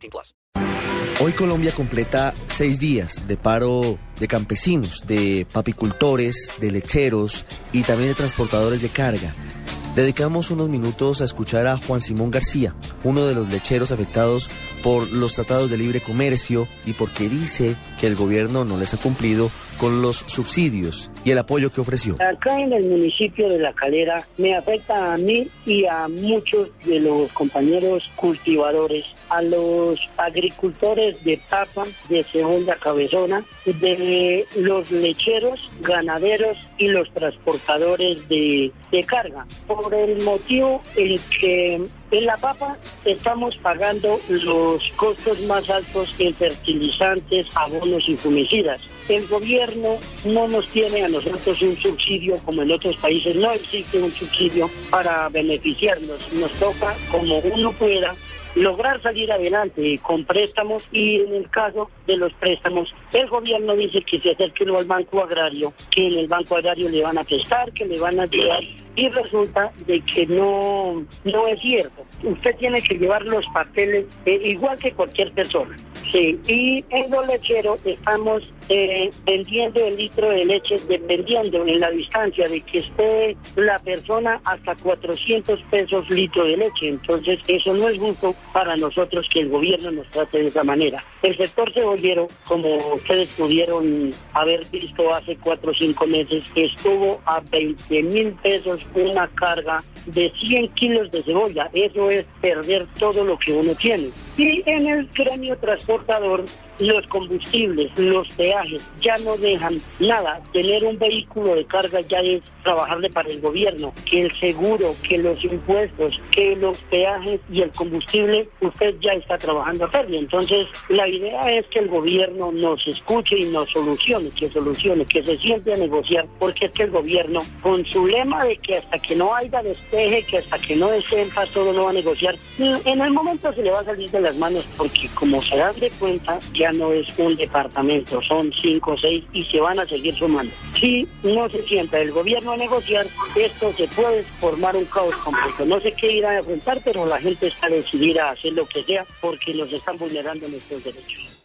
18 plus. Hoy Colombia completa seis días de paro de campesinos, de papicultores, de lecheros y también de transportadores de carga. Dedicamos unos minutos a escuchar a Juan Simón García, uno de los lecheros afectados por los tratados de libre comercio y porque dice que el gobierno no les ha cumplido con los subsidios y el apoyo que ofreció. Acá en el municipio de La Calera me afecta a mí y a muchos de los compañeros cultivadores, a los agricultores de papa, de segunda cabezona, de los lecheros, ganaderos y los transportadores de, de carga. Por el motivo en que en la papa estamos pagando los costos más altos en fertilizantes, abonos y fumicidas. El gobierno no nos tiene a nosotros un subsidio como en otros países, no existe un subsidio para beneficiarnos. Nos toca como uno pueda lograr salir adelante con préstamos y en el caso de los préstamos, el gobierno dice que se acerque al Banco Agrario, que en el Banco Agrario le van a prestar, que le van a ayudar y resulta de que no, no es cierto. Usted tiene que llevar los papeles eh, igual que cualquier persona. Sí, y en los lecheros estamos eh, vendiendo el litro de leche dependiendo en la distancia de que esté la persona hasta 400 pesos litro de leche. Entonces eso no es justo para nosotros que el gobierno nos trate de esa manera. El sector cebollero, como ustedes pudieron haber visto hace cuatro o cinco meses, estuvo a 20 mil pesos una carga de 100 kilos de cebolla. Eso es perder todo lo que uno tiene. Y en el gremio transportador, los combustibles, los peajes, ya no dejan nada. Tener un vehículo de carga ya es trabajarle para el gobierno. Que el seguro, que los impuestos, que los peajes y el combustible, usted ya está trabajando a pérdida. Entonces, la idea es que el gobierno nos escuche y nos solucione, que solucione, que se siente a negociar, porque es que el gobierno, con su lema de que hasta que no haya despeje, que hasta que no esté en paz todo no va a negociar, en el momento se le va a salir de la manos porque como se dan de cuenta ya no es un departamento, son cinco o seis y se van a seguir sumando. Si no se sienta el gobierno a negociar, esto se puede formar un caos completo. No sé qué irá a enfrentar, pero la gente está decidida a hacer lo que sea porque nos están vulnerando nuestros derechos.